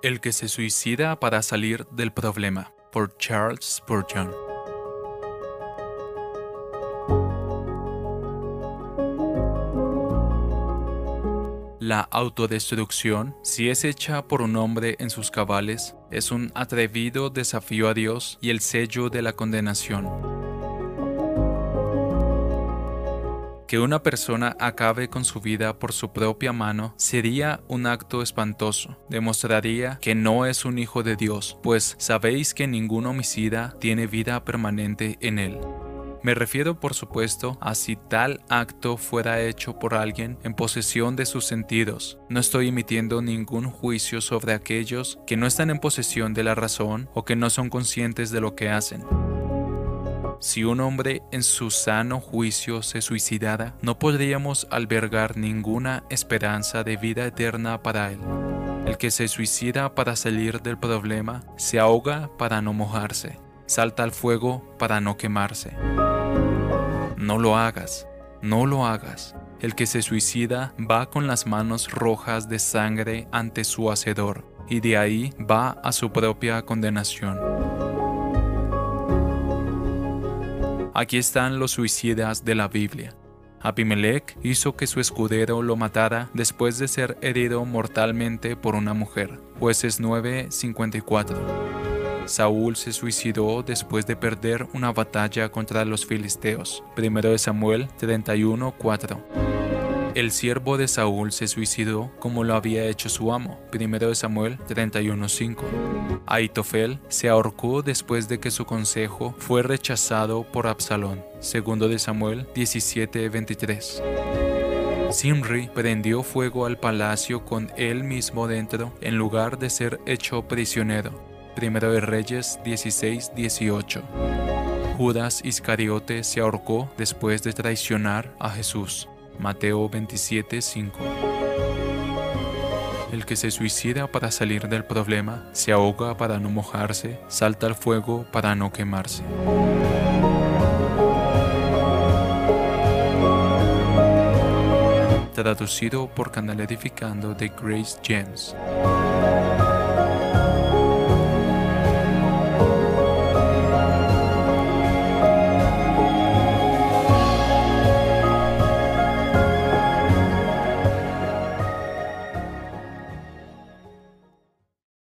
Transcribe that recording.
El que se suicida para salir del problema, por Charles Spurgeon. La autodestrucción, si es hecha por un hombre en sus cabales, es un atrevido desafío a Dios y el sello de la condenación. Que una persona acabe con su vida por su propia mano sería un acto espantoso. Demostraría que no es un hijo de Dios, pues sabéis que ningún homicida tiene vida permanente en él. Me refiero, por supuesto, a si tal acto fuera hecho por alguien en posesión de sus sentidos. No estoy emitiendo ningún juicio sobre aquellos que no están en posesión de la razón o que no son conscientes de lo que hacen. Si un hombre en su sano juicio se suicidara, no podríamos albergar ninguna esperanza de vida eterna para él. El que se suicida para salir del problema se ahoga para no mojarse, salta al fuego para no quemarse. No lo hagas, no lo hagas. El que se suicida va con las manos rojas de sangre ante su hacedor y de ahí va a su propia condenación. Aquí están los suicidas de la Biblia. Abimelech hizo que su escudero lo matara después de ser herido mortalmente por una mujer. Jueces 9:54. Saúl se suicidó después de perder una batalla contra los filisteos. 1 Samuel 31:4. El siervo de Saúl se suicidó como lo había hecho su amo. 1 Samuel 31:5. Aitofel se ahorcó después de que su consejo fue rechazado por Absalón. 2 Samuel 17:23. Simri prendió fuego al palacio con él mismo dentro en lugar de ser hecho prisionero. 1 de Reyes 16:18. Judas Iscariote se ahorcó después de traicionar a Jesús. Mateo 27:5. El que se suicida para salir del problema, se ahoga para no mojarse, salta al fuego para no quemarse. Traducido por Canal Edificando de Grace James.